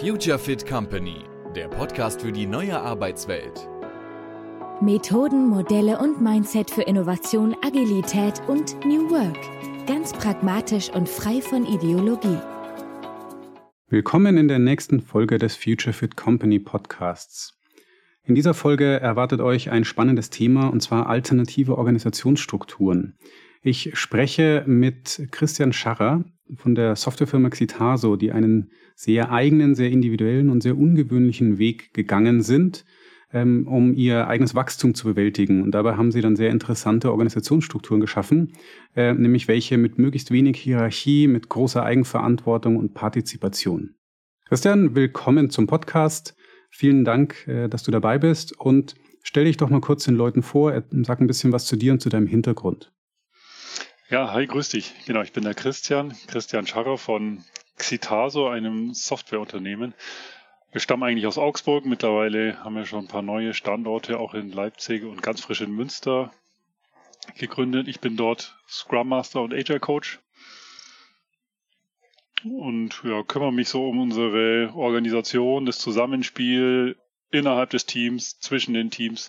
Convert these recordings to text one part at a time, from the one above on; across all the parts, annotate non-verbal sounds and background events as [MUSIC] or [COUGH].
Future Fit Company, der Podcast für die neue Arbeitswelt. Methoden, Modelle und Mindset für Innovation, Agilität und New Work. Ganz pragmatisch und frei von Ideologie. Willkommen in der nächsten Folge des Future Fit Company Podcasts. In dieser Folge erwartet euch ein spannendes Thema und zwar alternative Organisationsstrukturen. Ich spreche mit Christian Scharrer von der Softwarefirma Xitaso, die einen sehr eigenen, sehr individuellen und sehr ungewöhnlichen Weg gegangen sind, ähm, um ihr eigenes Wachstum zu bewältigen. Und dabei haben sie dann sehr interessante Organisationsstrukturen geschaffen, äh, nämlich welche mit möglichst wenig Hierarchie, mit großer Eigenverantwortung und Partizipation. Christian, willkommen zum Podcast. Vielen Dank, äh, dass du dabei bist und stell dich doch mal kurz den Leuten vor, sag ein bisschen was zu dir und zu deinem Hintergrund. Ja, hi, grüß dich. Genau, ich bin der Christian, Christian Scharrer von Xitaso, einem Softwareunternehmen. Wir stammen eigentlich aus Augsburg. Mittlerweile haben wir schon ein paar neue Standorte auch in Leipzig und ganz frisch in Münster gegründet. Ich bin dort Scrum Master und Agile Coach und ja, kümmere mich so um unsere Organisation, das Zusammenspiel innerhalb des Teams, zwischen den Teams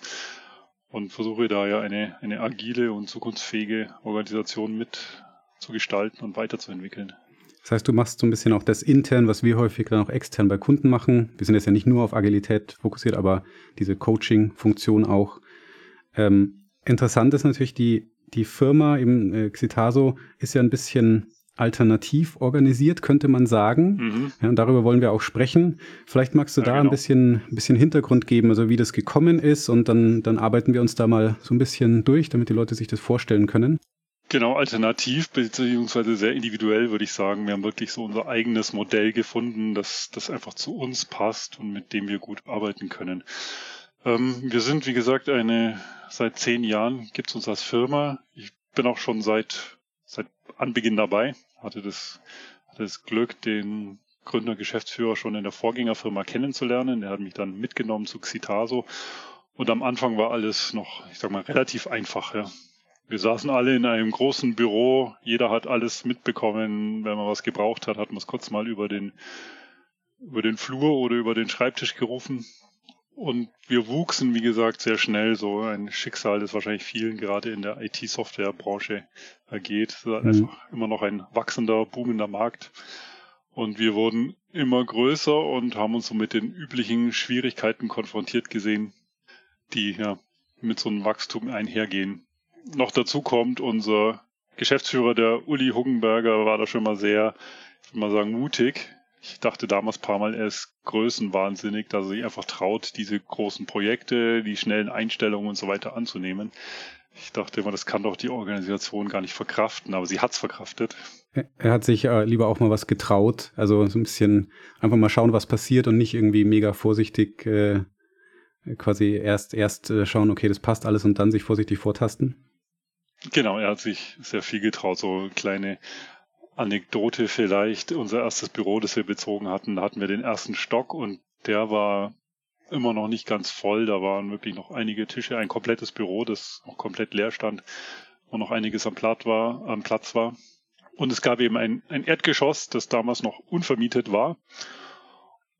und versuche da ja eine, eine agile und zukunftsfähige Organisation mit zu gestalten und weiterzuentwickeln. Das heißt, du machst so ein bisschen auch das intern, was wir häufig dann auch extern bei Kunden machen. Wir sind jetzt ja nicht nur auf Agilität fokussiert, aber diese Coaching-Funktion auch. Ähm, interessant ist natürlich, die, die Firma im äh, Xitaso ist ja ein bisschen alternativ organisiert, könnte man sagen. Mhm. Ja, und darüber wollen wir auch sprechen. Vielleicht magst du ja, da genau. ein bisschen, ein bisschen Hintergrund geben, also wie das gekommen ist und dann, dann arbeiten wir uns da mal so ein bisschen durch, damit die Leute sich das vorstellen können. Genau, alternativ beziehungsweise sehr individuell würde ich sagen. Wir haben wirklich so unser eigenes Modell gefunden, das, das einfach zu uns passt und mit dem wir gut arbeiten können. Ähm, wir sind, wie gesagt, eine, seit zehn Jahren gibt es uns als Firma. Ich bin auch schon seit, seit Anbeginn dabei hatte das, hatte das Glück, den Gründer, Geschäftsführer schon in der Vorgängerfirma kennenzulernen. Der hat mich dann mitgenommen zu Xitaso. Und am Anfang war alles noch, ich sag mal, relativ einfach. Ja. Wir saßen alle in einem großen Büro. Jeder hat alles mitbekommen. Wenn man was gebraucht hat, hat man es kurz mal über den, über den Flur oder über den Schreibtisch gerufen. Und wir wuchsen, wie gesagt, sehr schnell. So ein Schicksal, das wahrscheinlich vielen gerade in der IT-Software-Branche ergeht. Es ist mhm. einfach immer noch ein wachsender, boomender Markt. Und wir wurden immer größer und haben uns so mit den üblichen Schwierigkeiten konfrontiert gesehen, die ja mit so einem Wachstum einhergehen. Noch dazu kommt unser Geschäftsführer, der Uli Huggenberger, war da schon mal sehr, ich würde mal sagen, mutig ich dachte damals ein paar Mal, er ist größenwahnsinnig, dass er sich einfach traut, diese großen Projekte, die schnellen Einstellungen und so weiter anzunehmen. Ich dachte immer, das kann doch die Organisation gar nicht verkraften, aber sie hat es verkraftet. Er hat sich äh, lieber auch mal was getraut, also so ein bisschen einfach mal schauen, was passiert und nicht irgendwie mega vorsichtig äh, quasi erst erst äh, schauen, okay, das passt alles und dann sich vorsichtig vortasten. Genau, er hat sich sehr viel getraut, so kleine Anekdote vielleicht, unser erstes Büro, das wir bezogen hatten, da hatten wir den ersten Stock und der war immer noch nicht ganz voll. Da waren wirklich noch einige Tische, ein komplettes Büro, das noch komplett leer stand und noch einiges am Platz war. Am Platz war. Und es gab eben ein, ein Erdgeschoss, das damals noch unvermietet war.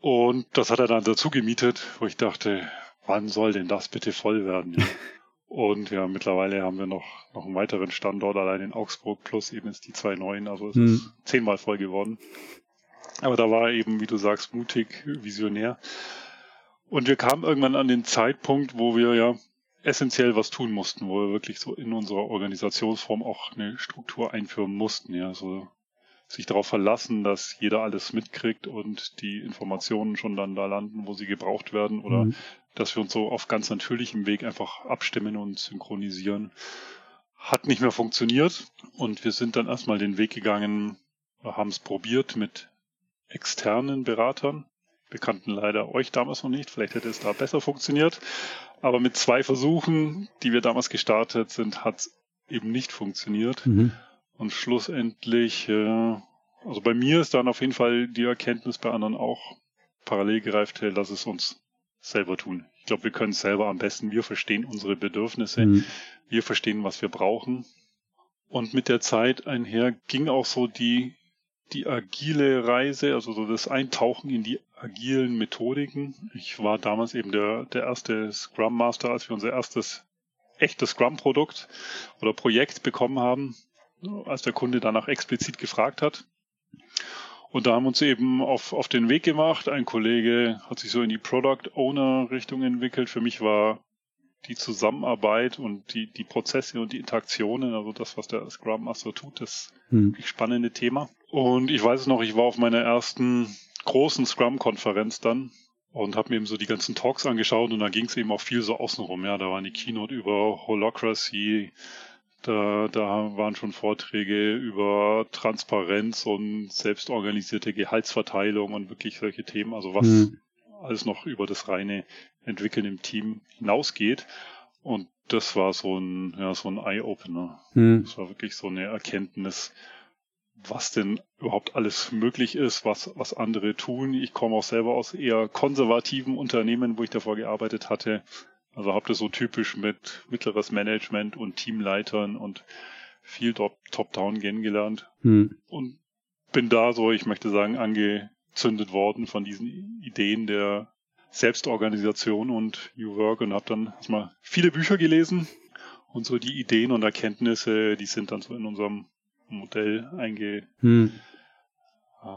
Und das hat er dann dazu gemietet, wo ich dachte, wann soll denn das bitte voll werden? [LAUGHS] Und ja, mittlerweile haben wir noch, noch einen weiteren Standort allein in Augsburg plus eben jetzt die zwei neuen. Also es hm. ist zehnmal voll geworden. Aber da war er eben, wie du sagst, mutig, visionär. Und wir kamen irgendwann an den Zeitpunkt, wo wir ja essentiell was tun mussten, wo wir wirklich so in unserer Organisationsform auch eine Struktur einführen mussten. Ja, so sich darauf verlassen, dass jeder alles mitkriegt und die Informationen schon dann da landen, wo sie gebraucht werden oder mhm. Dass wir uns so auf ganz natürlichem Weg einfach abstimmen und synchronisieren. Hat nicht mehr funktioniert und wir sind dann erstmal den Weg gegangen, haben es probiert mit externen Beratern. Wir kannten leider euch damals noch nicht, vielleicht hätte es da besser funktioniert. Aber mit zwei Versuchen, die wir damals gestartet sind, hat es eben nicht funktioniert. Mhm. Und schlussendlich, äh, also bei mir ist dann auf jeden Fall die Erkenntnis bei anderen auch parallel gereift, lass es uns selber tun. Ich glaube, wir können es selber am besten. Wir verstehen unsere Bedürfnisse. Mhm. Wir verstehen, was wir brauchen. Und mit der Zeit einher ging auch so die, die agile Reise, also so das Eintauchen in die agilen Methodiken. Ich war damals eben der, der erste Scrum Master, als wir unser erstes echtes Scrum-Produkt oder Projekt bekommen haben, als der Kunde danach explizit gefragt hat. Und da haben wir uns eben auf, auf den Weg gemacht. Ein Kollege hat sich so in die Product Owner Richtung entwickelt. Für mich war die Zusammenarbeit und die, die Prozesse und die Interaktionen, also das, was der Scrum Master tut, das hm. spannende Thema. Und ich weiß es noch, ich war auf meiner ersten großen Scrum-Konferenz dann und habe mir eben so die ganzen Talks angeschaut und da ging es eben auch viel so außenrum. Ja, da war die Keynote über Holocracy, da, da waren schon Vorträge über Transparenz und selbstorganisierte Gehaltsverteilung und wirklich solche Themen, also was hm. alles noch über das reine Entwickeln im Team hinausgeht. Und das war so ein, ja, so ein Eye-Opener. Hm. Das war wirklich so eine Erkenntnis, was denn überhaupt alles möglich ist, was, was andere tun. Ich komme auch selber aus eher konservativen Unternehmen, wo ich davor gearbeitet hatte. Also habe das so typisch mit mittleres Management und Teamleitern und viel Top-Down kennengelernt. Hm. Und bin da so, ich möchte sagen, angezündet worden von diesen Ideen der Selbstorganisation und New Work und habe dann erstmal viele Bücher gelesen und so die Ideen und Erkenntnisse, die sind dann so in unserem Modell einge hm.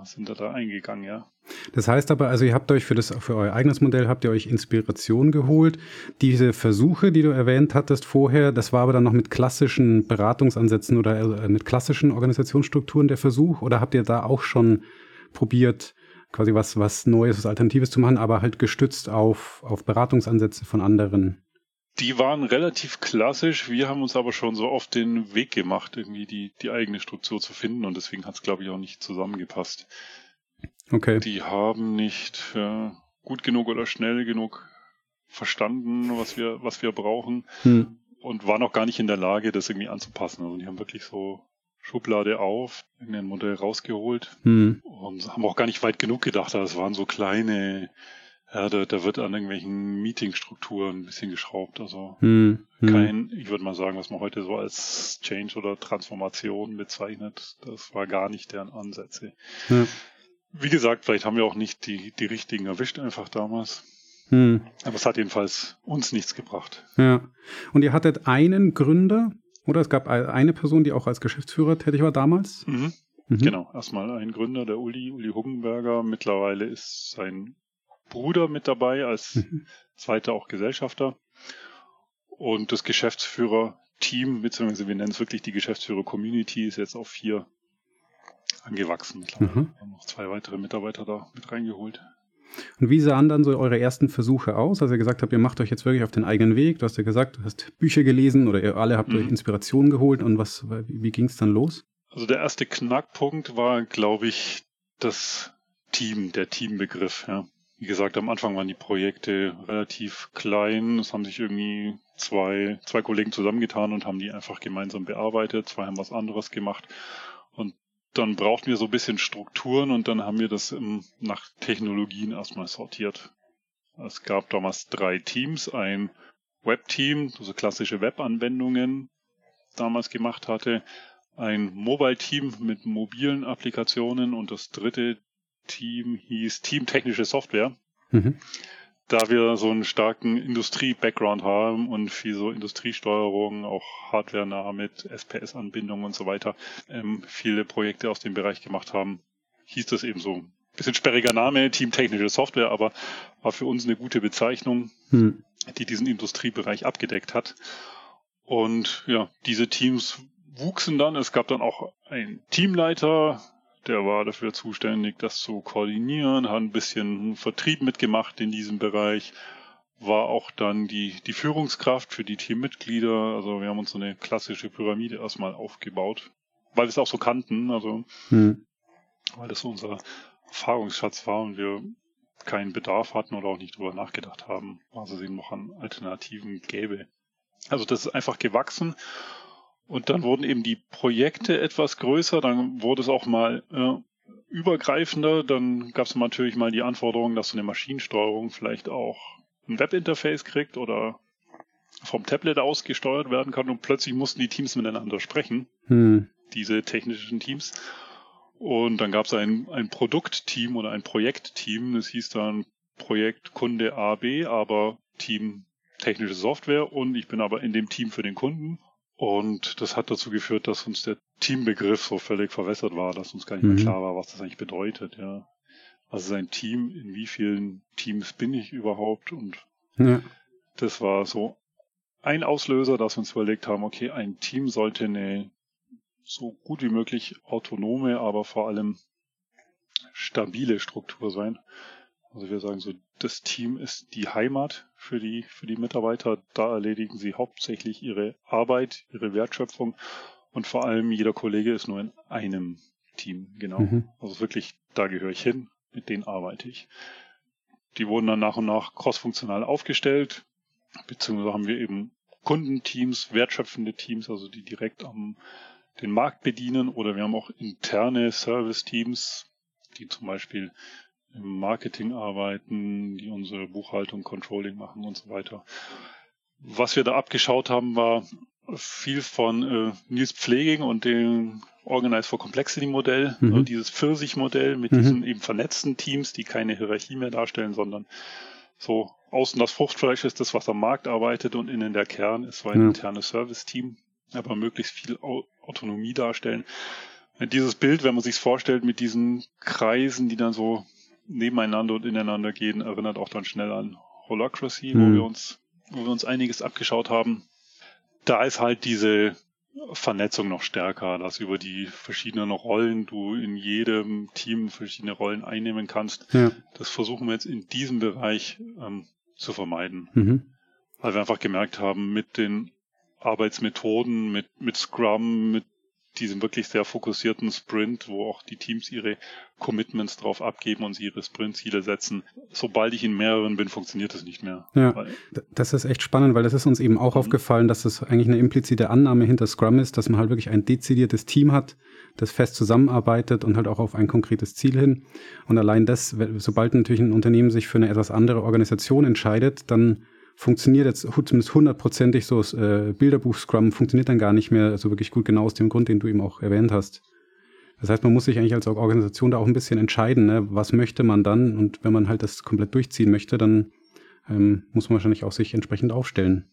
Sind da, da eingegangen, ja. Das heißt aber, also ihr habt euch für das für euer eigenes Modell habt ihr euch Inspiration geholt. Diese Versuche, die du erwähnt hattest vorher, das war aber dann noch mit klassischen Beratungsansätzen oder äh, mit klassischen Organisationsstrukturen der Versuch oder habt ihr da auch schon probiert, quasi was was Neues, was Alternatives zu machen, aber halt gestützt auf auf Beratungsansätze von anderen? Die waren relativ klassisch. Wir haben uns aber schon so auf den Weg gemacht, irgendwie die, die eigene Struktur zu finden und deswegen hat es, glaube ich, auch nicht zusammengepasst. Okay. Die haben nicht äh, gut genug oder schnell genug verstanden, was wir, was wir brauchen hm. und waren auch gar nicht in der Lage, das irgendwie anzupassen. Also die haben wirklich so Schublade auf, in ein Modell rausgeholt hm. und haben auch gar nicht weit genug gedacht. Das waren so kleine ja, da, da wird an irgendwelchen Meetingstrukturen ein bisschen geschraubt. Also hm, hm. kein, ich würde mal sagen, was man heute so als Change oder Transformation bezeichnet, das war gar nicht deren Ansätze. Ja. Wie gesagt, vielleicht haben wir auch nicht die, die richtigen erwischt einfach damals. Hm. Aber es hat jedenfalls uns nichts gebracht. Ja. Und ihr hattet einen Gründer, oder? Es gab eine Person, die auch als Geschäftsführer tätig war damals? Mhm. Mhm. Genau, erstmal ein Gründer, der Uli, Uli Huggenberger. Mittlerweile ist sein Bruder mit dabei, als mhm. zweiter auch Gesellschafter. Und das Geschäftsführer-Team, beziehungsweise wir nennen es wirklich die Geschäftsführer-Community, ist jetzt auf vier angewachsen. Mittlerweile mhm. haben noch zwei weitere Mitarbeiter da mit reingeholt. Und wie sahen dann so eure ersten Versuche aus? Also ihr gesagt habt, ihr macht euch jetzt wirklich auf den eigenen Weg. Du hast ja gesagt, du hast Bücher gelesen oder ihr alle habt mhm. euch Inspiration geholt. Und was, wie, wie ging es dann los? Also der erste Knackpunkt war, glaube ich, das Team, der Teambegriff. Ja. Wie gesagt, am Anfang waren die Projekte relativ klein. Es haben sich irgendwie zwei, zwei Kollegen zusammengetan und haben die einfach gemeinsam bearbeitet. Zwei haben was anderes gemacht. Und dann brauchten wir so ein bisschen Strukturen und dann haben wir das nach Technologien erstmal sortiert. Es gab damals drei Teams. Ein Web-Team, so klassische Web-Anwendungen damals gemacht hatte. Ein Mobile-Team mit mobilen Applikationen und das dritte Team hieß Team Technische Software. Mhm. Da wir so einen starken Industrie-Background haben und viel so Industriesteuerung, auch hardware-nah mit SPS-Anbindung und so weiter, ähm, viele Projekte aus dem Bereich gemacht haben, hieß das eben so. Bisschen sperriger Name, Team Technische Software, aber war für uns eine gute Bezeichnung, mhm. die diesen Industriebereich abgedeckt hat. Und ja, diese Teams wuchsen dann. Es gab dann auch einen Teamleiter, der war dafür zuständig, das zu koordinieren, hat ein bisschen Vertrieb mitgemacht in diesem Bereich, war auch dann die, die Führungskraft für die Teammitglieder. Also wir haben uns so eine klassische Pyramide erstmal aufgebaut, weil wir es auch so kannten, also hm. weil das so unser Erfahrungsschatz war und wir keinen Bedarf hatten oder auch nicht drüber nachgedacht haben, was es eben noch an Alternativen gäbe. Also das ist einfach gewachsen und dann wurden eben die Projekte etwas größer, dann wurde es auch mal äh, übergreifender, dann gab es natürlich mal die Anforderung, dass so eine Maschinensteuerung vielleicht auch ein Webinterface kriegt oder vom Tablet aus gesteuert werden kann und plötzlich mussten die Teams miteinander sprechen, hm. diese technischen Teams. Und dann gab es ein, ein Produktteam oder ein Projektteam, das hieß dann Projekt Kunde AB, aber Team technische Software und ich bin aber in dem Team für den Kunden. Und das hat dazu geführt, dass uns der Teambegriff so völlig verwässert war, dass uns gar nicht mehr mhm. klar war, was das eigentlich bedeutet, ja. Was ist ein Team? In wie vielen Teams bin ich überhaupt? Und ja. das war so ein Auslöser, dass wir uns überlegt haben, okay, ein Team sollte eine so gut wie möglich autonome, aber vor allem stabile Struktur sein. Also wir sagen so, das Team ist die Heimat für die, für die Mitarbeiter. Da erledigen sie hauptsächlich ihre Arbeit, ihre Wertschöpfung und vor allem jeder Kollege ist nur in einem Team, genau. Mhm. Also wirklich, da gehöre ich hin, mit denen arbeite ich. Die wurden dann nach und nach crossfunktional aufgestellt, beziehungsweise haben wir eben Kundenteams, wertschöpfende Teams, also die direkt am den Markt bedienen oder wir haben auch interne Service-Teams, die zum Beispiel im Marketing arbeiten, die unsere Buchhaltung, Controlling machen und so weiter. Was wir da abgeschaut haben, war viel von äh, Nils Pfleging und dem Organize for Complexity Modell, mhm. also dieses Pfirsich-Modell mit mhm. diesen eben vernetzten Teams, die keine Hierarchie mehr darstellen, sondern so außen das Fruchtfleisch ist das, was am Markt arbeitet und innen der Kern ist so ein ja. internes Service-Team, aber möglichst viel Autonomie darstellen. Dieses Bild, wenn man sich vorstellt mit diesen Kreisen, die dann so nebeneinander und ineinander gehen, erinnert auch dann schnell an Holacracy, mhm. wo wir uns, wo wir uns einiges abgeschaut haben. Da ist halt diese Vernetzung noch stärker, dass über die verschiedenen Rollen du in jedem Team verschiedene Rollen einnehmen kannst. Ja. Das versuchen wir jetzt in diesem Bereich ähm, zu vermeiden. Mhm. Weil wir einfach gemerkt haben, mit den Arbeitsmethoden, mit, mit Scrum, mit diesem wirklich sehr fokussierten Sprint, wo auch die Teams ihre Commitments drauf abgeben und sie ihre Sprintziele setzen. Sobald ich in mehreren bin, funktioniert das nicht mehr. Ja, das ist echt spannend, weil das ist uns eben auch mhm. aufgefallen, dass es eigentlich eine implizite Annahme hinter Scrum ist, dass man halt wirklich ein dezidiertes Team hat, das fest zusammenarbeitet und halt auch auf ein konkretes Ziel hin. Und allein das, sobald natürlich ein Unternehmen sich für eine etwas andere Organisation entscheidet, dann funktioniert jetzt zumindest hundertprozentig so das äh, Bilderbuch Scrum funktioniert dann gar nicht mehr so wirklich gut, genau aus dem Grund, den du eben auch erwähnt hast. Das heißt, man muss sich eigentlich als Organisation da auch ein bisschen entscheiden, ne? was möchte man dann und wenn man halt das komplett durchziehen möchte, dann ähm, muss man wahrscheinlich auch sich entsprechend aufstellen.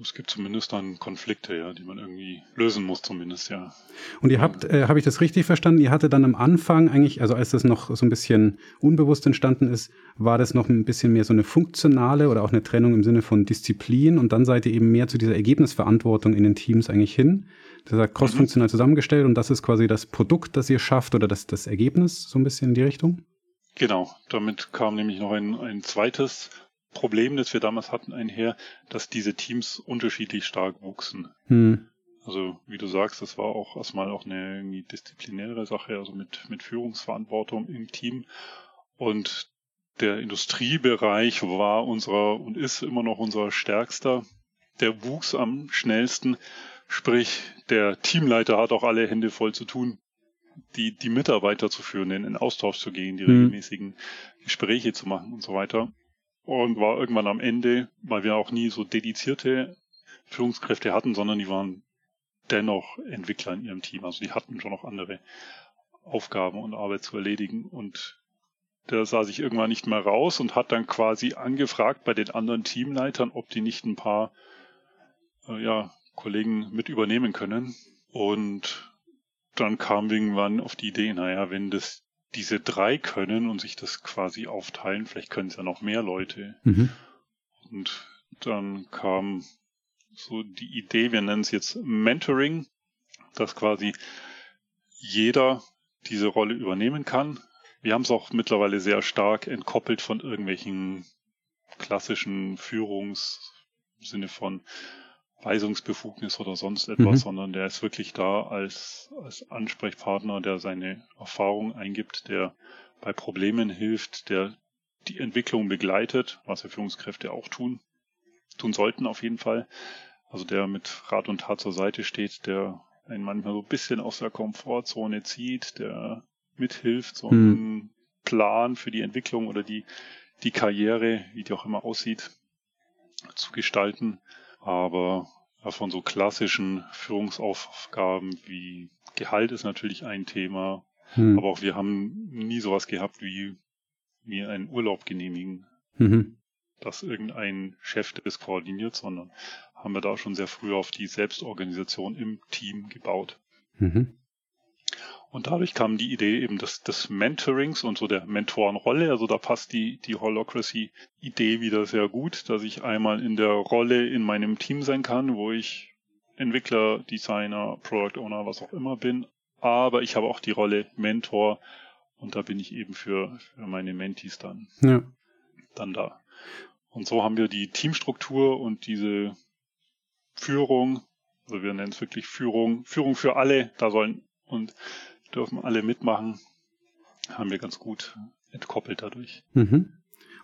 Es gibt zumindest dann Konflikte, ja, die man irgendwie lösen muss, zumindest, ja. Und ihr habt, äh, habe ich das richtig verstanden? Ihr hattet dann am Anfang eigentlich, also als das noch so ein bisschen unbewusst entstanden ist, war das noch ein bisschen mehr so eine funktionale oder auch eine Trennung im Sinne von Disziplin und dann seid ihr eben mehr zu dieser Ergebnisverantwortung in den Teams eigentlich hin. Das hat crossfunktional mhm. zusammengestellt und das ist quasi das Produkt, das ihr schafft oder das, das Ergebnis, so ein bisschen in die Richtung? Genau, damit kam nämlich noch ein, ein zweites Problem, das wir damals hatten, einher, dass diese Teams unterschiedlich stark wuchsen. Hm. Also wie du sagst, das war auch erstmal auch eine disziplinäre Sache, also mit, mit Führungsverantwortung im Team. Und der Industriebereich war unserer und ist immer noch unser stärkster. Der wuchs am schnellsten. Sprich, der Teamleiter hat auch alle Hände voll zu tun, die, die Mitarbeiter zu führen, in den Austausch zu gehen, die hm. regelmäßigen Gespräche zu machen und so weiter und war irgendwann am Ende, weil wir auch nie so dedizierte Führungskräfte hatten, sondern die waren dennoch Entwickler in ihrem Team. Also die hatten schon noch andere Aufgaben und Arbeit zu erledigen und der sah sich irgendwann nicht mehr raus und hat dann quasi angefragt bei den anderen Teamleitern, ob die nicht ein paar äh, ja, Kollegen mit übernehmen können. Und dann kam irgendwann auf die Idee, naja, wenn das diese drei können und sich das quasi aufteilen. Vielleicht können es ja noch mehr Leute. Mhm. Und dann kam so die Idee, wir nennen es jetzt Mentoring, dass quasi jeder diese Rolle übernehmen kann. Wir haben es auch mittlerweile sehr stark entkoppelt von irgendwelchen klassischen Führungs Sinne von Weisungsbefugnis oder sonst etwas, mhm. sondern der ist wirklich da als, als Ansprechpartner, der seine Erfahrung eingibt, der bei Problemen hilft, der die Entwicklung begleitet, was ja Führungskräfte auch tun, tun sollten auf jeden Fall. Also der mit Rat und Tat zur Seite steht, der einen manchmal so ein bisschen aus der Komfortzone zieht, der mithilft, so einen mhm. Plan für die Entwicklung oder die, die Karriere, wie die auch immer aussieht, zu gestalten. Aber von so klassischen Führungsaufgaben wie Gehalt ist natürlich ein Thema, Hm. Aber auch wir haben nie sowas gehabt wie, wie einen Urlaub genehmigen. Mhm. Dass irgendein Chef das koordiniert, sondern haben wir da schon sehr früh auf die Selbstorganisation im Team gebaut. Mhm. Und dadurch kam die Idee eben des, des Mentorings und so der Mentorenrolle. Also da passt die, die Holocracy-Idee wieder sehr gut, dass ich einmal in der Rolle in meinem Team sein kann, wo ich Entwickler, Designer, Product Owner, was auch immer bin. Aber ich habe auch die Rolle Mentor und da bin ich eben für, für meine Mentees dann, ja. dann da. Und so haben wir die Teamstruktur und diese Führung, also wir nennen es wirklich Führung, Führung für alle, da sollen und dürfen alle mitmachen, haben wir ganz gut entkoppelt dadurch. Mhm.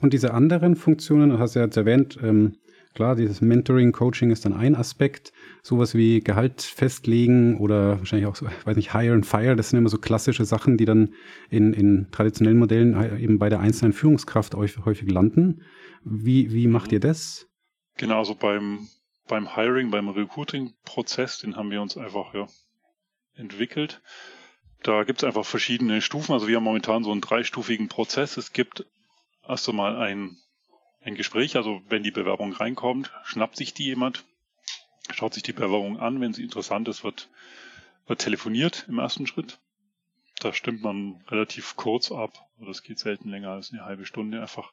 Und diese anderen Funktionen, du hast ja jetzt erwähnt, ähm, klar, dieses Mentoring, Coaching ist dann ein Aspekt, sowas wie Gehalt festlegen oder wahrscheinlich auch, so, weiß nicht, Hire and Fire, das sind immer so klassische Sachen, die dann in, in traditionellen Modellen eben bei der einzelnen Führungskraft häufig landen. Wie, wie macht ihr das? Genau, also beim, beim Hiring, beim Recruiting-Prozess, den haben wir uns einfach ja, entwickelt. Da gibt es einfach verschiedene Stufen. Also wir haben momentan so einen dreistufigen Prozess. Es gibt erst einmal ein, ein Gespräch, also wenn die Bewerbung reinkommt, schnappt sich die jemand, schaut sich die Bewerbung an. Wenn sie interessant ist, wird, wird telefoniert im ersten Schritt. Da stimmt man relativ kurz ab. Das geht selten länger als eine halbe Stunde. Einfach,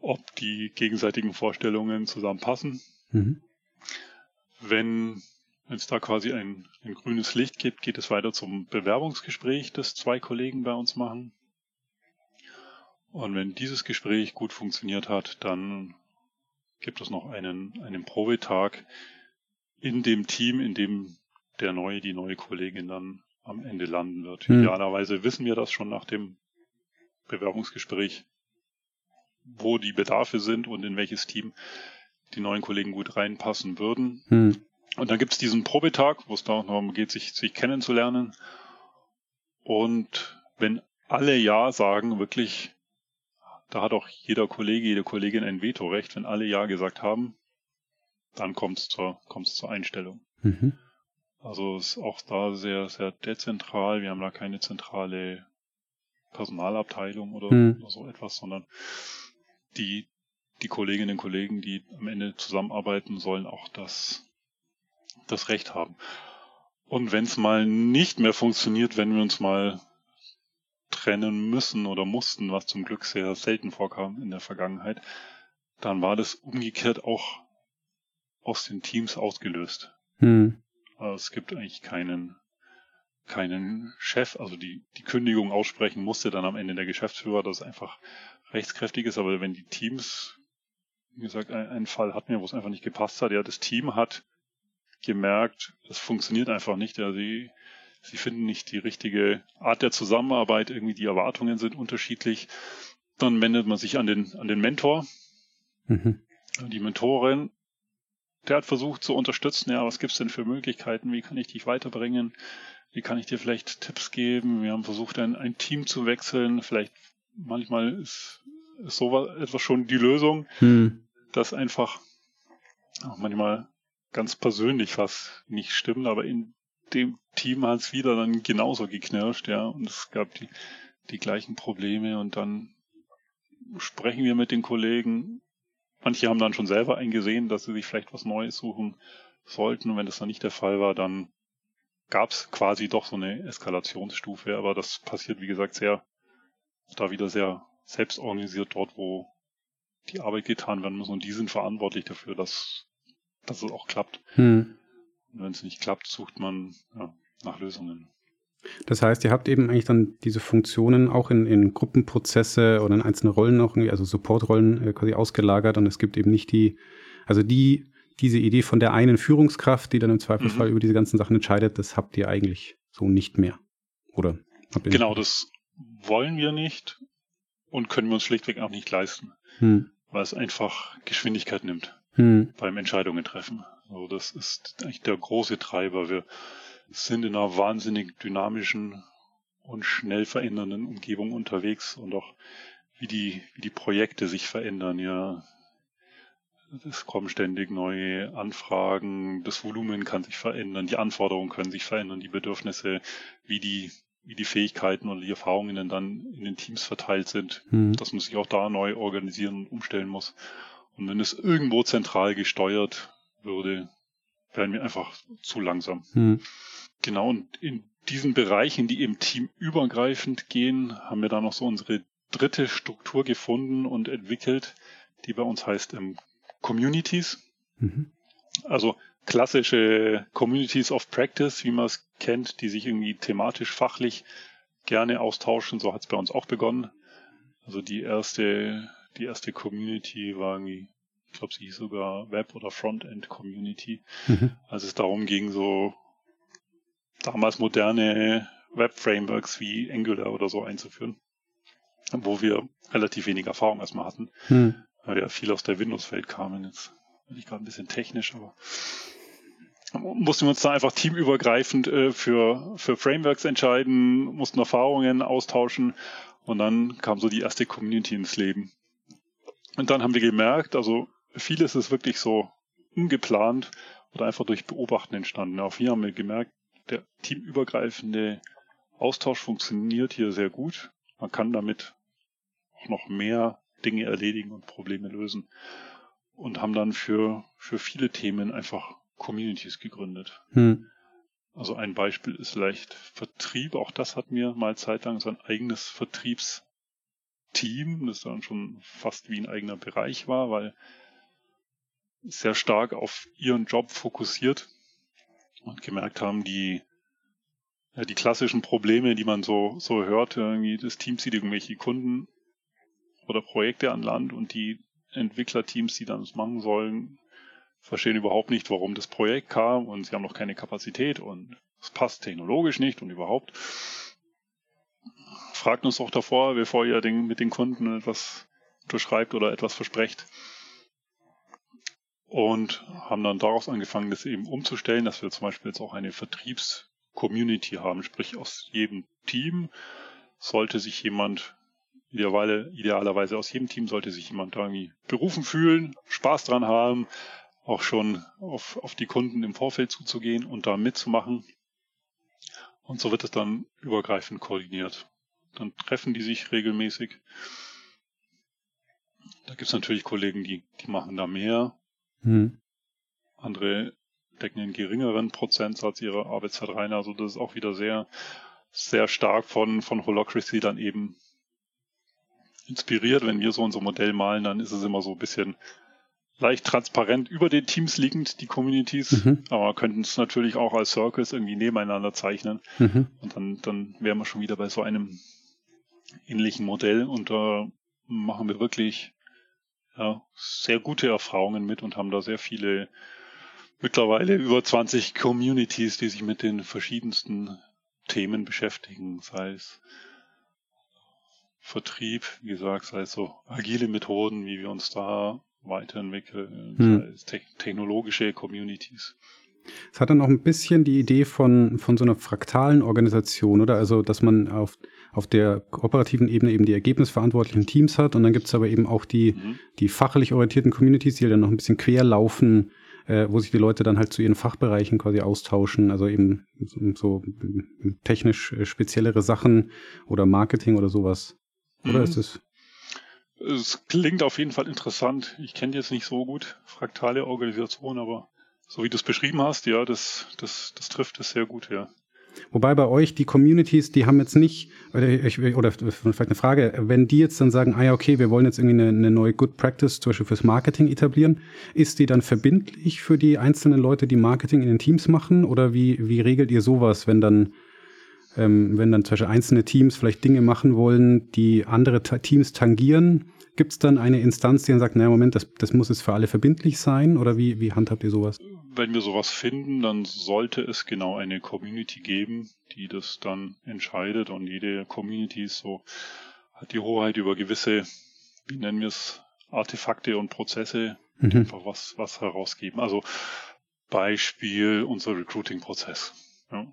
ob die gegenseitigen Vorstellungen zusammenpassen. Mhm. Wenn wenn es da quasi ein, ein grünes Licht gibt, geht es weiter zum Bewerbungsgespräch, das zwei Kollegen bei uns machen. Und wenn dieses Gespräch gut funktioniert hat, dann gibt es noch einen, einen Probetag in dem Team, in dem der neue, die neue Kollegin dann am Ende landen wird. Hm. Idealerweise wissen wir das schon nach dem Bewerbungsgespräch, wo die Bedarfe sind und in welches Team die neuen Kollegen gut reinpassen würden. Hm. Und dann gibt es diesen Probetag, wo es darum geht, sich, sich kennenzulernen. Und wenn alle Ja sagen, wirklich, da hat auch jeder Kollege, jede Kollegin ein Vetorecht, wenn alle Ja gesagt haben, dann kommt es zur, kommt's zur Einstellung. Mhm. Also ist auch da sehr, sehr dezentral. Wir haben da keine zentrale Personalabteilung oder, mhm. oder so etwas, sondern die, die Kolleginnen und Kollegen, die am Ende zusammenarbeiten, sollen auch das das Recht haben. Und wenn es mal nicht mehr funktioniert, wenn wir uns mal trennen müssen oder mussten, was zum Glück sehr selten vorkam in der Vergangenheit, dann war das umgekehrt auch aus den Teams ausgelöst. Hm. Also es gibt eigentlich keinen, keinen Chef, also die, die Kündigung aussprechen musste dann am Ende der Geschäftsführer, das einfach rechtskräftig ist, aber wenn die Teams, wie gesagt, einen Fall hatten wir, wo es einfach nicht gepasst hat, ja, das Team hat gemerkt, es funktioniert einfach nicht. Ja, sie, sie finden nicht die richtige Art der Zusammenarbeit, irgendwie die Erwartungen sind unterschiedlich. Dann wendet man sich an den, an den Mentor. Mhm. Die Mentorin, der hat versucht zu unterstützen, ja, was gibt's denn für Möglichkeiten, wie kann ich dich weiterbringen, wie kann ich dir vielleicht Tipps geben. Wir haben versucht, ein, ein Team zu wechseln. Vielleicht manchmal ist, ist so etwas schon die Lösung, hm. dass einfach auch manchmal ganz persönlich was nicht stimmt, aber in dem Team hat es wieder dann genauso geknirscht, ja, und es gab die, die gleichen Probleme und dann sprechen wir mit den Kollegen. Manche haben dann schon selber eingesehen, dass sie sich vielleicht was Neues suchen sollten. Und wenn das dann nicht der Fall war, dann gab es quasi doch so eine Eskalationsstufe, aber das passiert, wie gesagt, sehr, da wieder sehr selbstorganisiert dort, wo die Arbeit getan werden muss. Und die sind verantwortlich dafür, dass dass es auch klappt. Hm. Und wenn es nicht klappt, sucht man ja, nach Lösungen. Das heißt, ihr habt eben eigentlich dann diese Funktionen auch in, in Gruppenprozesse oder in einzelne Rollen auch irgendwie, also Supportrollen äh, quasi ausgelagert und es gibt eben nicht die, also die, diese Idee von der einen Führungskraft, die dann im Zweifelsfall mhm. über diese ganzen Sachen entscheidet, das habt ihr eigentlich so nicht mehr. Oder? genau, das wollen wir nicht und können wir uns schlichtweg auch nicht leisten, hm. weil es einfach Geschwindigkeit nimmt hm. beim Entscheidungen treffen. Also das ist eigentlich der große Treiber. Wir sind in einer wahnsinnig dynamischen und schnell verändernden Umgebung unterwegs und auch wie die, wie die Projekte sich verändern, ja. Es kommen ständig neue Anfragen, das Volumen kann sich verändern, die Anforderungen können sich verändern, die Bedürfnisse, wie die, wie die Fähigkeiten und die Erfahrungen dann in den Teams verteilt sind, mhm. dass man sich auch da neu organisieren und umstellen muss. Und wenn es irgendwo zentral gesteuert würde, wären wir einfach zu langsam. Mhm. Genau, und in diesen Bereichen, die eben teamübergreifend gehen, haben wir da noch so unsere dritte Struktur gefunden und entwickelt, die bei uns heißt ähm, Communities. Mhm. Also klassische Communities of Practice, wie man es kennt, die sich irgendwie thematisch, fachlich gerne austauschen. So hat es bei uns auch begonnen. Also die erste, die erste Community war irgendwie, ich glaube, sie hieß sogar Web- oder Frontend Community. Mhm. Als es darum ging, so damals moderne Web-Frameworks wie Angular oder so einzuführen, wo wir relativ wenig Erfahrung erstmal hatten, mhm. weil ja viel aus der Windows-Welt kamen. Jetzt bin ich gerade ein bisschen technisch, aber mussten wir uns da einfach teamübergreifend äh, für, für Frameworks entscheiden, mussten Erfahrungen austauschen und dann kam so die erste Community ins Leben. Und dann haben wir gemerkt, also vieles ist wirklich so ungeplant oder einfach durch Beobachten entstanden. Auch hier haben wir gemerkt, der teamübergreifende Austausch funktioniert hier sehr gut. Man kann damit auch noch mehr Dinge erledigen und Probleme lösen. Und haben dann für, für viele Themen einfach Communities gegründet. Hm. Also ein Beispiel ist vielleicht Vertrieb. Auch das hat mir mal zeitlang so ein eigenes Vertriebsteam, das dann schon fast wie ein eigener Bereich war, weil sehr stark auf ihren Job fokussiert und gemerkt haben, die ja, die klassischen Probleme, die man so so hört, irgendwie das Team zieht irgendwelche Kunden oder Projekte an Land und die Entwicklerteams, die dann das machen sollen, verstehen überhaupt nicht, warum das Projekt kam und sie haben noch keine Kapazität und es passt technologisch nicht und überhaupt. Fragt uns doch davor, bevor ihr den, mit den Kunden etwas unterschreibt oder etwas versprecht. Und haben dann daraus angefangen, das eben umzustellen, dass wir zum Beispiel jetzt auch eine Vertriebs-Community haben, sprich aus jedem Team sollte sich jemand idealerweise aus jedem Team sollte sich jemand da irgendwie berufen fühlen, Spaß dran haben, auch schon auf, auf die Kunden im Vorfeld zuzugehen und da mitzumachen. Und so wird es dann übergreifend koordiniert. Dann treffen die sich regelmäßig. Da gibt es natürlich Kollegen, die, die machen da mehr. Hm. Andere decken einen geringeren Prozentsatz ihrer Arbeitszeit rein. Also das ist auch wieder sehr, sehr stark von, von Holocracy dann eben inspiriert. Wenn wir so unser Modell malen, dann ist es immer so ein bisschen leicht transparent über den Teams liegend, die Communities, mhm. aber könnten es natürlich auch als Circles irgendwie nebeneinander zeichnen. Mhm. Und dann, dann wären wir schon wieder bei so einem ähnlichen Modell und da machen wir wirklich ja, sehr gute Erfahrungen mit und haben da sehr viele, mittlerweile über 20 Communities, die sich mit den verschiedensten Themen beschäftigen, sei es Vertrieb, wie gesagt, sei es so agile Methoden, wie wir uns da weiterentwickeln, hm. te technologische Communities. Es hat dann auch ein bisschen die Idee von, von so einer fraktalen Organisation, oder? Also, dass man auf, auf der operativen Ebene eben die ergebnisverantwortlichen Teams hat und dann gibt es aber eben auch die, mhm. die fachlich orientierten Communities, die dann noch ein bisschen quer laufen, äh, wo sich die Leute dann halt zu ihren Fachbereichen quasi austauschen, also eben so, technisch äh, speziellere Sachen oder Marketing oder sowas. Oder mhm. ist es? Es klingt auf jeden Fall interessant. Ich kenne jetzt nicht so gut fraktale Organisation, aber so wie du es beschrieben hast, ja, das, das, das trifft es sehr gut, ja. Wobei bei euch die Communities, die haben jetzt nicht, oder, ich, oder vielleicht eine Frage, wenn die jetzt dann sagen, ah ja, okay, wir wollen jetzt irgendwie eine, eine neue Good Practice zum Beispiel fürs Marketing etablieren, ist die dann verbindlich für die einzelnen Leute, die Marketing in den Teams machen? Oder wie, wie regelt ihr sowas, wenn dann, ähm, wenn dann zum Beispiel einzelne Teams vielleicht Dinge machen wollen, die andere Teams tangieren? Gibt es dann eine Instanz, die dann sagt, naja, Moment, das, das muss jetzt für alle verbindlich sein? Oder wie, wie handhabt ihr sowas? Wenn wir sowas finden, dann sollte es genau eine Community geben, die das dann entscheidet. Und jede Community ist so, hat die Hoheit über gewisse, wie nennen wir es, Artefakte und Prozesse, die mhm. einfach was, was herausgeben. Also Beispiel unser Recruiting-Prozess. Ja.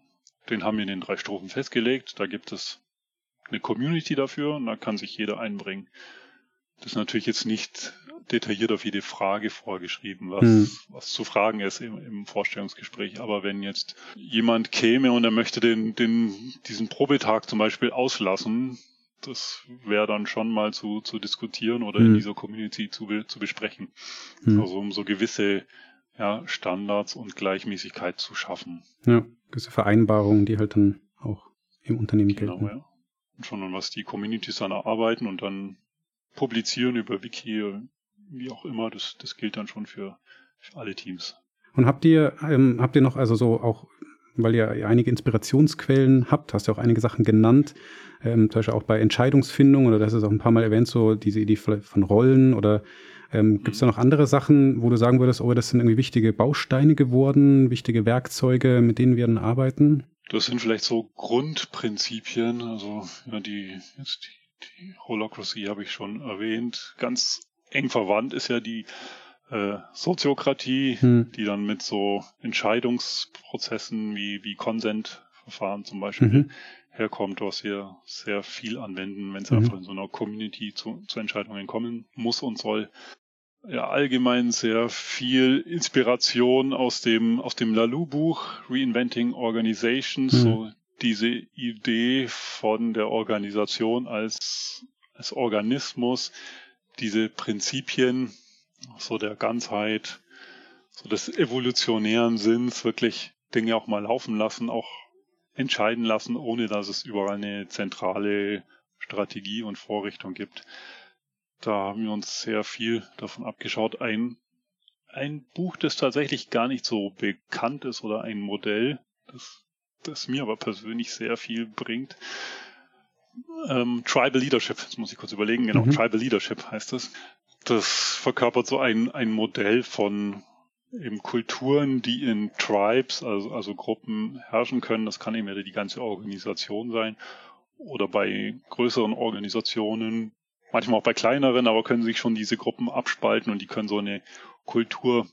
Den haben wir in den drei Strophen festgelegt. Da gibt es eine Community dafür und da kann sich jeder einbringen. Das ist natürlich jetzt nicht detailliert auf jede Frage vorgeschrieben, was, hm. was zu fragen ist im, im, Vorstellungsgespräch. Aber wenn jetzt jemand käme und er möchte den, den, diesen Probetag zum Beispiel auslassen, das wäre dann schon mal zu, zu diskutieren oder hm. in dieser Community zu, zu besprechen. Hm. Also um so gewisse ja, Standards und Gleichmäßigkeit zu schaffen. Ja, gewisse Vereinbarungen, die halt dann auch im Unternehmen genau, gelten. Ja. Und schon was die Communities dann erarbeiten und dann publizieren über Wiki, wie auch immer, das, das gilt dann schon für, für alle Teams. Und habt ihr, ähm, habt ihr noch also so auch, weil ihr einige Inspirationsquellen habt, hast du auch einige Sachen genannt, ähm, zum Beispiel auch bei Entscheidungsfindung oder das ist auch ein paar Mal erwähnt, so diese Idee von Rollen oder ähm, Gibt es da noch andere Sachen, wo du sagen würdest, oh, das sind irgendwie wichtige Bausteine geworden, wichtige Werkzeuge, mit denen wir dann arbeiten? Das sind vielleicht so Grundprinzipien, also ja, die, jetzt die, die Holocracy habe ich schon erwähnt. Ganz eng verwandt ist ja die äh, Soziokratie, hm. die dann mit so Entscheidungsprozessen wie, wie Consent-Verfahren zum Beispiel mhm. herkommt, was wir sehr viel anwenden, wenn es mhm. einfach in so einer Community zu, zu Entscheidungen kommen muss und soll ja allgemein sehr viel Inspiration aus dem aus dem Lalu-Buch Reinventing Organizations, mhm. so diese Idee von der Organisation als als Organismus, diese Prinzipien so der Ganzheit, so des evolutionären Sinns wirklich Dinge auch mal laufen lassen, auch entscheiden lassen, ohne dass es überall eine zentrale Strategie und Vorrichtung gibt. Da haben wir uns sehr viel davon abgeschaut. Ein, ein Buch, das tatsächlich gar nicht so bekannt ist oder ein Modell, das, das mir aber persönlich sehr viel bringt. Ähm, Tribal Leadership, jetzt muss ich kurz überlegen, genau, mhm. Tribal Leadership heißt das. Das verkörpert so ein, ein Modell von eben Kulturen, die in Tribes, also, also Gruppen herrschen können. Das kann eben die ganze Organisation sein oder bei größeren Organisationen manchmal auch bei kleineren, aber können sich schon diese Gruppen abspalten und die können so eine Kultur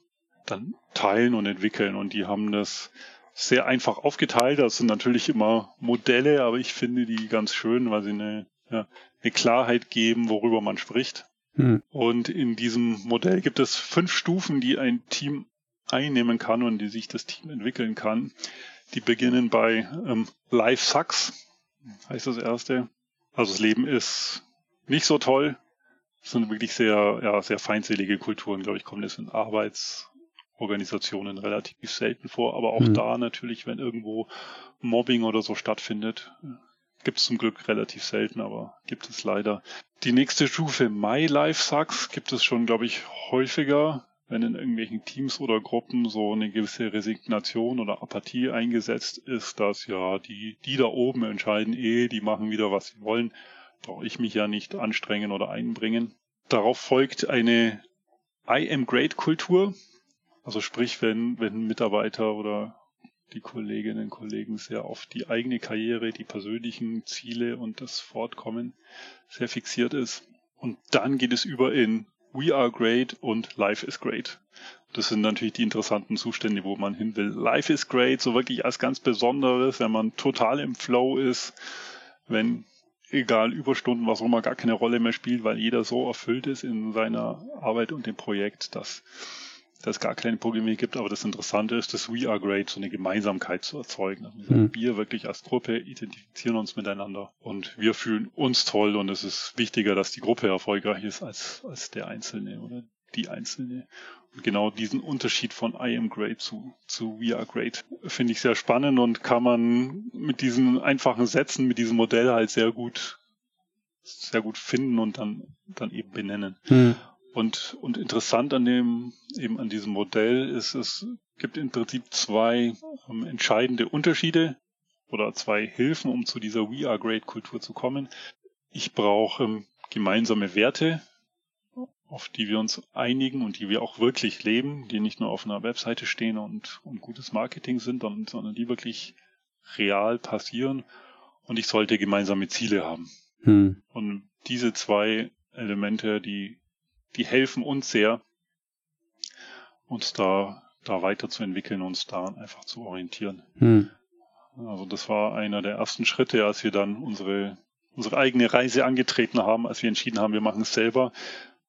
dann teilen und entwickeln. Und die haben das sehr einfach aufgeteilt. Das sind natürlich immer Modelle, aber ich finde die ganz schön, weil sie eine, ja, eine Klarheit geben, worüber man spricht. Hm. Und in diesem Modell gibt es fünf Stufen, die ein Team einnehmen kann und die sich das Team entwickeln kann. Die beginnen bei ähm, Life Sucks, heißt das erste. Also das Leben ist nicht so toll. Das sind wirklich sehr, ja, sehr feindselige Kulturen, glaube ich, kommen das in Arbeitsorganisationen relativ selten vor. Aber auch mhm. da natürlich, wenn irgendwo Mobbing oder so stattfindet, gibt es zum Glück relativ selten, aber gibt es leider. Die nächste Stufe My Life Sucks gibt es schon, glaube ich, häufiger, wenn in irgendwelchen Teams oder Gruppen so eine gewisse Resignation oder Apathie eingesetzt ist, dass ja die, die da oben entscheiden eh, die machen wieder, was sie wollen brauche ich mich ja nicht anstrengen oder einbringen. Darauf folgt eine I am great Kultur. Also sprich, wenn, wenn Mitarbeiter oder die Kolleginnen und Kollegen sehr auf die eigene Karriere, die persönlichen Ziele und das Fortkommen sehr fixiert ist. Und dann geht es über in We are great und Life is great. Das sind natürlich die interessanten Zustände, wo man hin will. Life is great, so wirklich als ganz Besonderes, wenn man total im Flow ist, wenn egal Überstunden, was auch immer, gar keine Rolle mehr spielt, weil jeder so erfüllt ist in seiner Arbeit und dem Projekt, dass es gar keine Probleme gibt. Aber das Interessante ist, dass We Are Great so eine Gemeinsamkeit zu erzeugen. Mhm. Wir wirklich als Gruppe identifizieren uns miteinander und wir fühlen uns toll und es ist wichtiger, dass die Gruppe erfolgreich ist als, als der Einzelne oder die Einzelne. Und genau diesen Unterschied von I am great zu, zu We are great finde ich sehr spannend und kann man mit diesen einfachen Sätzen, mit diesem Modell halt sehr gut, sehr gut finden und dann, dann eben benennen. Hm. Und, und interessant an dem, eben an diesem Modell ist, es gibt im Prinzip zwei ähm, entscheidende Unterschiede oder zwei Hilfen, um zu dieser We Are Great Kultur zu kommen. Ich brauche ähm, gemeinsame Werte, auf die wir uns einigen und die wir auch wirklich leben, die nicht nur auf einer Webseite stehen und, und gutes Marketing sind, sondern, sondern die wirklich real passieren. Und ich sollte gemeinsame Ziele haben. Hm. Und diese zwei Elemente, die, die helfen uns sehr, uns da, da weiterzuentwickeln, uns da einfach zu orientieren. Hm. Also das war einer der ersten Schritte, als wir dann unsere, unsere eigene Reise angetreten haben, als wir entschieden haben, wir machen es selber,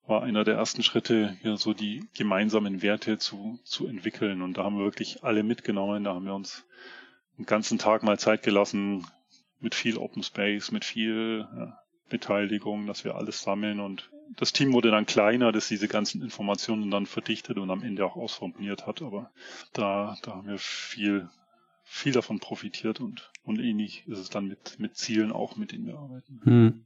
war einer der ersten Schritte, hier so die gemeinsamen Werte zu, zu entwickeln. Und da haben wir wirklich alle mitgenommen. Da haben wir uns einen ganzen Tag mal Zeit gelassen mit viel Open Space, mit viel ja, Beteiligung, dass wir alles sammeln und das Team wurde dann kleiner, das diese ganzen Informationen dann verdichtet und am Ende auch ausformuliert hat. Aber da, da haben wir viel, viel davon profitiert und, und ähnlich ist es dann mit, mit Zielen auch, mit denen wir arbeiten. Hm.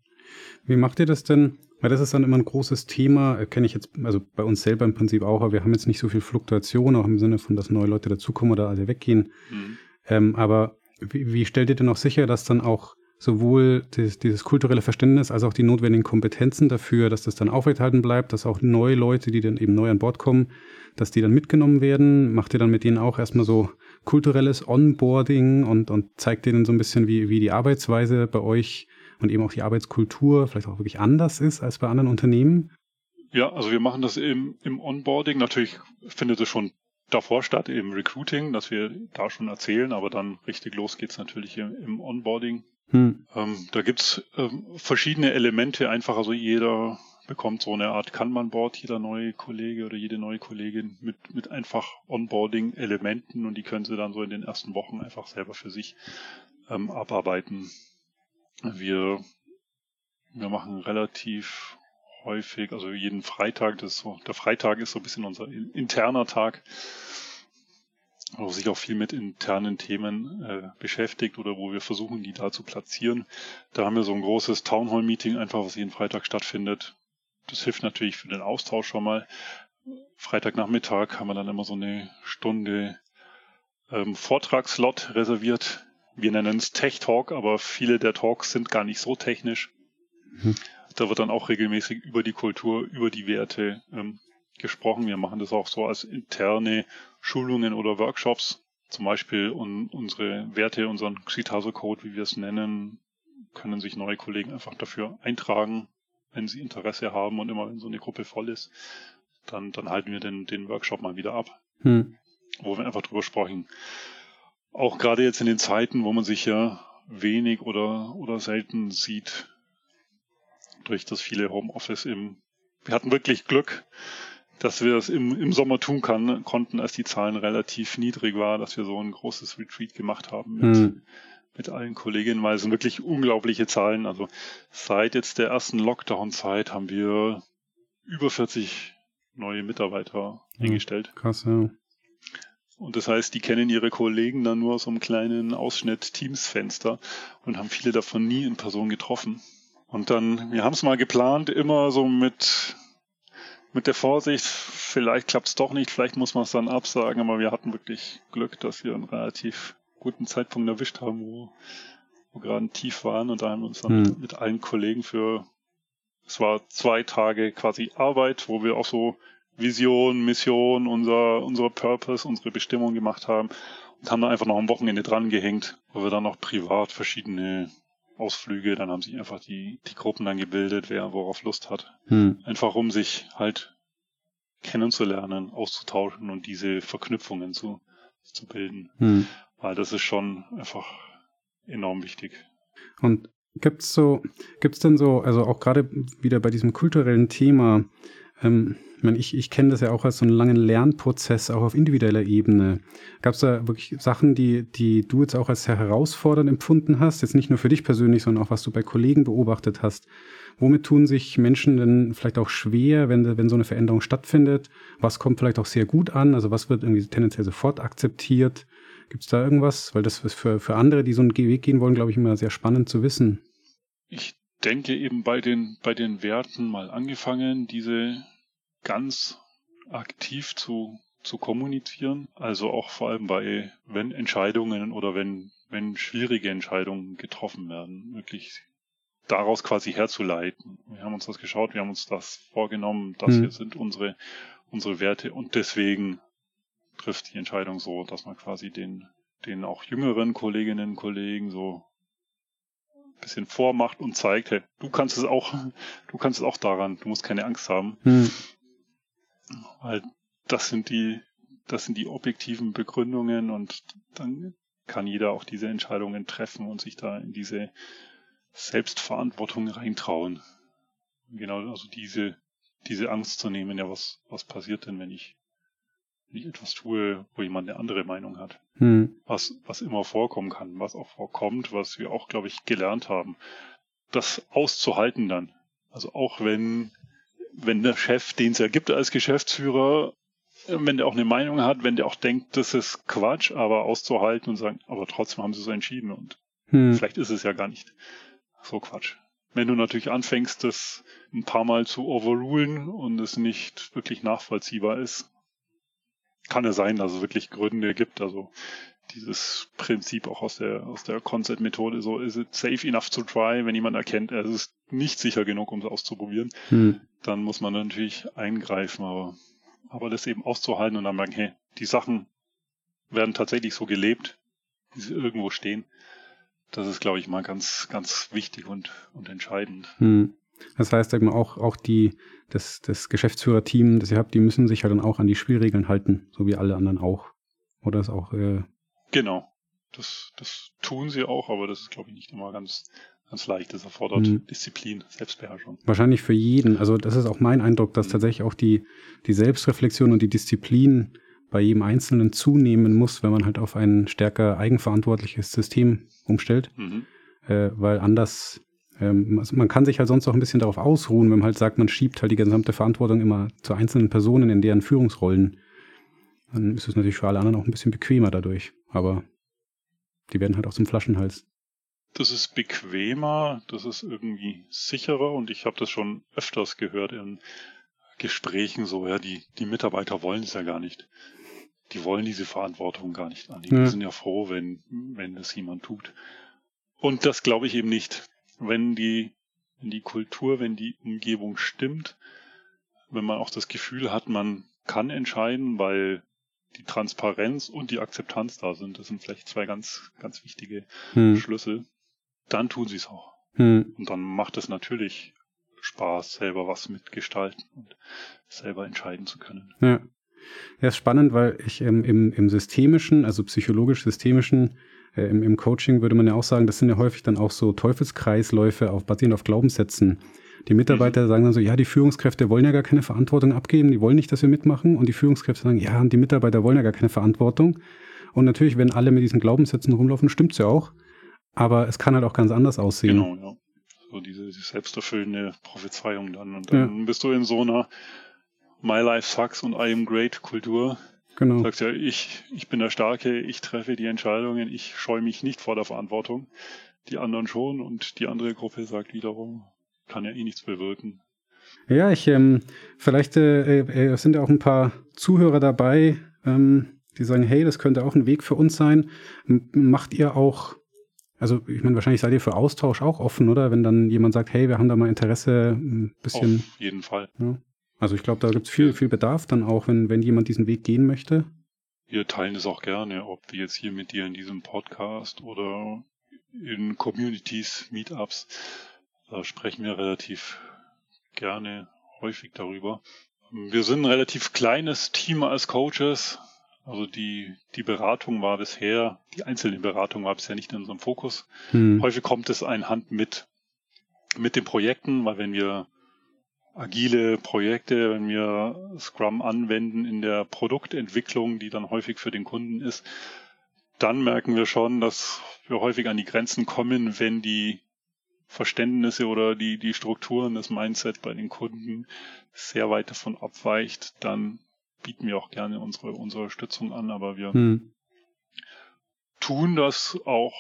Wie macht ihr das denn? Weil das ist dann immer ein großes Thema, äh, kenne ich jetzt, also bei uns selber im Prinzip auch, aber wir haben jetzt nicht so viel Fluktuation, auch im Sinne von, dass neue Leute dazukommen oder alle weggehen. Mhm. Ähm, aber wie, wie stellt ihr denn auch sicher, dass dann auch sowohl dieses, dieses, kulturelle Verständnis als auch die notwendigen Kompetenzen dafür, dass das dann aufrechterhalten bleibt, dass auch neue Leute, die dann eben neu an Bord kommen, dass die dann mitgenommen werden? Macht ihr dann mit denen auch erstmal so kulturelles Onboarding und, und zeigt denen so ein bisschen, wie, wie die Arbeitsweise bei euch und eben auch die Arbeitskultur vielleicht auch wirklich anders ist als bei anderen Unternehmen? Ja, also wir machen das im, im Onboarding. Natürlich findet es schon davor statt, im Recruiting, dass wir da schon erzählen, aber dann richtig los geht's natürlich im, im Onboarding. Hm. Ähm, da gibt's ähm, verschiedene Elemente, einfach also jeder bekommt so eine Art Kanban-Board, jeder neue Kollege oder jede neue Kollegin mit, mit einfach Onboarding-Elementen und die können sie dann so in den ersten Wochen einfach selber für sich ähm, abarbeiten. Wir, wir machen relativ häufig, also jeden Freitag, das ist so, der Freitag ist so ein bisschen unser interner Tag, wo sich auch viel mit internen Themen äh, beschäftigt oder wo wir versuchen, die da zu platzieren. Da haben wir so ein großes Townhall-Meeting einfach, was jeden Freitag stattfindet. Das hilft natürlich für den Austausch schon mal. Freitagnachmittag haben wir dann immer so eine Stunde ähm, Vortragslot reserviert. Wir nennen es Tech Talk, aber viele der Talks sind gar nicht so technisch. Mhm. Da wird dann auch regelmäßig über die Kultur, über die Werte ähm, gesprochen. Wir machen das auch so als interne Schulungen oder Workshops. Zum Beispiel un unsere Werte, unseren Xitaso-Code, wie wir es nennen, können sich neue Kollegen einfach dafür eintragen, wenn sie Interesse haben und immer wenn so eine Gruppe voll ist, dann, dann halten wir den, den Workshop mal wieder ab, hm. wo wir einfach drüber sprechen. Auch gerade jetzt in den Zeiten, wo man sich ja wenig oder, oder selten sieht, durch das viele Homeoffice im, wir hatten wirklich Glück, dass wir das im, im Sommer tun kann, konnten, als die Zahlen relativ niedrig waren, dass wir so ein großes Retreat gemacht haben mit, hm. mit allen Kolleginnen, weil es sind wirklich unglaubliche Zahlen. Also seit jetzt der ersten Lockdown-Zeit haben wir über 40 neue Mitarbeiter hm. eingestellt. Krass, ja. Und das heißt, die kennen ihre Kollegen dann nur aus einem kleinen Ausschnitt Teams-Fenster und haben viele davon nie in Person getroffen. Und dann, wir haben es mal geplant, immer so mit mit der Vorsicht, vielleicht klappt es doch nicht, vielleicht muss man es dann absagen, aber wir hatten wirklich Glück, dass wir einen relativ guten Zeitpunkt erwischt haben, wo, wo gerade Tief waren und da haben wir uns dann hm. mit, allen Kollegen für, es war zwei Tage quasi Arbeit, wo wir auch so Vision, Mission, unser, unser Purpose, unsere Bestimmung gemacht haben und haben da einfach noch am Wochenende dran gehängt, wo wir dann noch privat verschiedene Ausflüge, dann haben sich einfach die, die Gruppen dann gebildet, wer worauf Lust hat. Hm. Einfach um sich halt kennenzulernen, auszutauschen und diese Verknüpfungen zu, zu bilden. Hm. Weil das ist schon einfach enorm wichtig. Und gibt's so, gibt's denn so, also auch gerade wieder bei diesem kulturellen Thema, ähm, ich, ich kenne das ja auch als so einen langen Lernprozess, auch auf individueller Ebene. Gab es da wirklich Sachen, die, die du jetzt auch als sehr herausfordernd empfunden hast? Jetzt nicht nur für dich persönlich, sondern auch was du bei Kollegen beobachtet hast. Womit tun sich Menschen denn vielleicht auch schwer, wenn, wenn so eine Veränderung stattfindet? Was kommt vielleicht auch sehr gut an? Also was wird irgendwie tendenziell sofort akzeptiert? Gibt es da irgendwas? Weil das ist für, für andere, die so einen Weg gehen wollen, glaube ich, immer sehr spannend zu wissen. Ich denke eben bei den, bei den Werten mal angefangen, diese ganz aktiv zu, zu kommunizieren. Also auch vor allem bei, wenn Entscheidungen oder wenn, wenn schwierige Entscheidungen getroffen werden, wirklich daraus quasi herzuleiten. Wir haben uns das geschaut, wir haben uns das vorgenommen, das hm. hier sind unsere, unsere Werte und deswegen trifft die Entscheidung so, dass man quasi den, den auch jüngeren Kolleginnen und Kollegen so bisschen vormacht und zeigt, hey, du kannst es auch, du kannst es auch daran, du musst keine Angst haben. Hm. Weil das sind die, das sind die objektiven Begründungen und dann kann jeder auch diese Entscheidungen treffen und sich da in diese Selbstverantwortung reintrauen. Genau, also diese, diese Angst zu nehmen, ja, was, was passiert denn, wenn ich, wenn ich etwas tue, wo jemand eine andere Meinung hat? Hm. Was, was immer vorkommen kann, was auch vorkommt, was wir auch, glaube ich, gelernt haben. Das auszuhalten dann. Also auch wenn, wenn der Chef, den es ja gibt als Geschäftsführer, wenn der auch eine Meinung hat, wenn der auch denkt, das ist Quatsch, aber auszuhalten und sagen, aber trotzdem haben sie so entschieden und hm. vielleicht ist es ja gar nicht so Quatsch. Wenn du natürlich anfängst, das ein paar Mal zu overrulen und es nicht wirklich nachvollziehbar ist, kann es sein, dass es wirklich Gründe gibt. Also dieses Prinzip auch aus der, aus der Concept-Methode, so is it safe enough to try, wenn jemand erkennt, es ist nicht sicher genug, um es auszuprobieren, hm. dann muss man natürlich eingreifen, aber aber das eben auszuhalten und dann merken, hey, die Sachen werden tatsächlich so gelebt, wie sie irgendwo stehen. Das ist, glaube ich, mal ganz, ganz wichtig und, und entscheidend. Hm. Das heißt eben auch, auch die, das, das Geschäftsführerteam, das ihr habt, die müssen sich ja dann auch an die Spielregeln halten, so wie alle anderen auch. Oder ist auch. Äh genau. Das, das tun sie auch, aber das ist, glaube ich, nicht immer ganz, ganz leicht. Das erfordert mhm. Disziplin, Selbstbeherrschung. Wahrscheinlich für jeden. Also das ist auch mein Eindruck, dass mhm. tatsächlich auch die, die Selbstreflexion und die Disziplin bei jedem Einzelnen zunehmen muss, wenn man halt auf ein stärker eigenverantwortliches System umstellt. Mhm. Äh, weil anders, ähm, also man kann sich halt sonst auch ein bisschen darauf ausruhen, wenn man halt sagt, man schiebt halt die gesamte Verantwortung immer zu einzelnen Personen in deren Führungsrollen. Dann ist es natürlich für alle anderen auch ein bisschen bequemer dadurch. Aber die werden halt auch zum Flaschenhals das ist bequemer, das ist irgendwie sicherer und ich habe das schon öfters gehört in Gesprächen so, ja, die, die Mitarbeiter wollen es ja gar nicht. Die wollen diese Verantwortung gar nicht annehmen. Ja. Die sind ja froh, wenn, wenn das jemand tut. Und das glaube ich eben nicht. Wenn die, wenn die Kultur, wenn die Umgebung stimmt, wenn man auch das Gefühl hat, man kann entscheiden, weil die Transparenz und die Akzeptanz da sind. Das sind vielleicht zwei ganz, ganz wichtige hm. Schlüssel dann tun sie es auch. Hm. Und dann macht es natürlich Spaß, selber was mitgestalten und selber entscheiden zu können. Ja. Ja, ist spannend, weil ich ähm, im, im systemischen, also psychologisch-systemischen, äh, im, im Coaching würde man ja auch sagen, das sind ja häufig dann auch so Teufelskreisläufe auf, basierend auf Glaubenssätzen. Die Mitarbeiter mhm. sagen dann so, ja, die Führungskräfte wollen ja gar keine Verantwortung abgeben, die wollen nicht, dass wir mitmachen. Und die Führungskräfte sagen, ja, die Mitarbeiter wollen ja gar keine Verantwortung. Und natürlich, wenn alle mit diesen Glaubenssätzen rumlaufen, stimmt's ja auch. Aber es kann halt auch ganz anders aussehen. Genau, ja. So diese, diese selbsterfüllende Prophezeiung dann. Und dann ja. bist du in so einer My Life Sucks und I am Great Kultur. Genau. Du sagst ja, ich, ich bin der Starke, ich treffe die Entscheidungen, ich scheue mich nicht vor der Verantwortung. Die anderen schon und die andere Gruppe sagt wiederum, kann ja eh nichts bewirken. Ja, ich, ähm, vielleicht äh, äh, sind ja auch ein paar Zuhörer dabei, ähm, die sagen, hey, das könnte auch ein Weg für uns sein. M macht ihr auch also ich meine, wahrscheinlich seid ihr für Austausch auch offen, oder? Wenn dann jemand sagt, hey, wir haben da mal Interesse, ein bisschen. Auf jeden Fall. Ja. Also ich glaube, da gibt es viel, viel Bedarf dann auch, wenn, wenn jemand diesen Weg gehen möchte. Wir teilen es auch gerne, ob wir jetzt hier mit dir in diesem Podcast oder in Communities, Meetups, da sprechen wir relativ gerne häufig darüber. Wir sind ein relativ kleines Team als Coaches, also die, die Beratung war bisher, die einzelne Beratung war bisher nicht in unserem Fokus. Hm. Häufig kommt es ein Hand mit, mit den Projekten, weil wenn wir agile Projekte, wenn wir Scrum anwenden in der Produktentwicklung, die dann häufig für den Kunden ist, dann merken wir schon, dass wir häufig an die Grenzen kommen, wenn die Verständnisse oder die, die Strukturen, das Mindset bei den Kunden sehr weit davon abweicht, dann bieten wir auch gerne unsere, unsere Unterstützung an, aber wir hm. tun das auch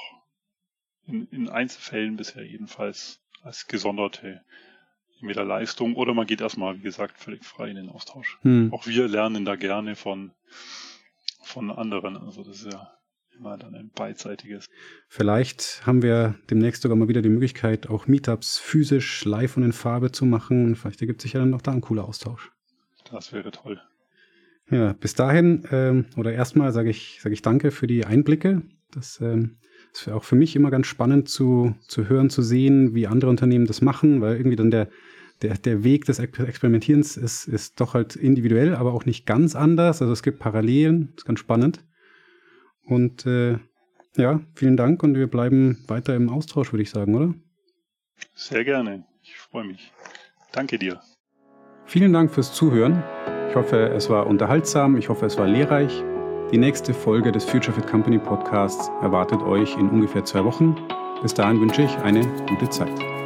in, in Einzelfällen bisher jedenfalls als gesonderte entweder Leistung oder man geht erstmal, wie gesagt, völlig frei in den Austausch. Hm. Auch wir lernen da gerne von, von anderen. Also das ist ja immer dann ein beidseitiges. Vielleicht haben wir demnächst sogar mal wieder die Möglichkeit, auch Meetups physisch live und in Farbe zu machen. Vielleicht ergibt sich ja dann noch da ein cooler Austausch. Das wäre toll. Ja, bis dahin ähm, oder erstmal sage ich, sage ich danke für die Einblicke. Das ähm, ist auch für mich immer ganz spannend zu, zu hören, zu sehen, wie andere Unternehmen das machen, weil irgendwie dann der, der, der Weg des Experimentierens ist, ist doch halt individuell, aber auch nicht ganz anders. Also es gibt Parallelen, ist ganz spannend. Und äh, ja, vielen Dank und wir bleiben weiter im Austausch, würde ich sagen, oder? Sehr gerne. Ich freue mich. Danke dir. Vielen Dank fürs Zuhören. Ich hoffe, es war unterhaltsam, ich hoffe, es war lehrreich. Die nächste Folge des Future Fit Company Podcasts erwartet euch in ungefähr zwei Wochen. Bis dahin wünsche ich eine gute Zeit.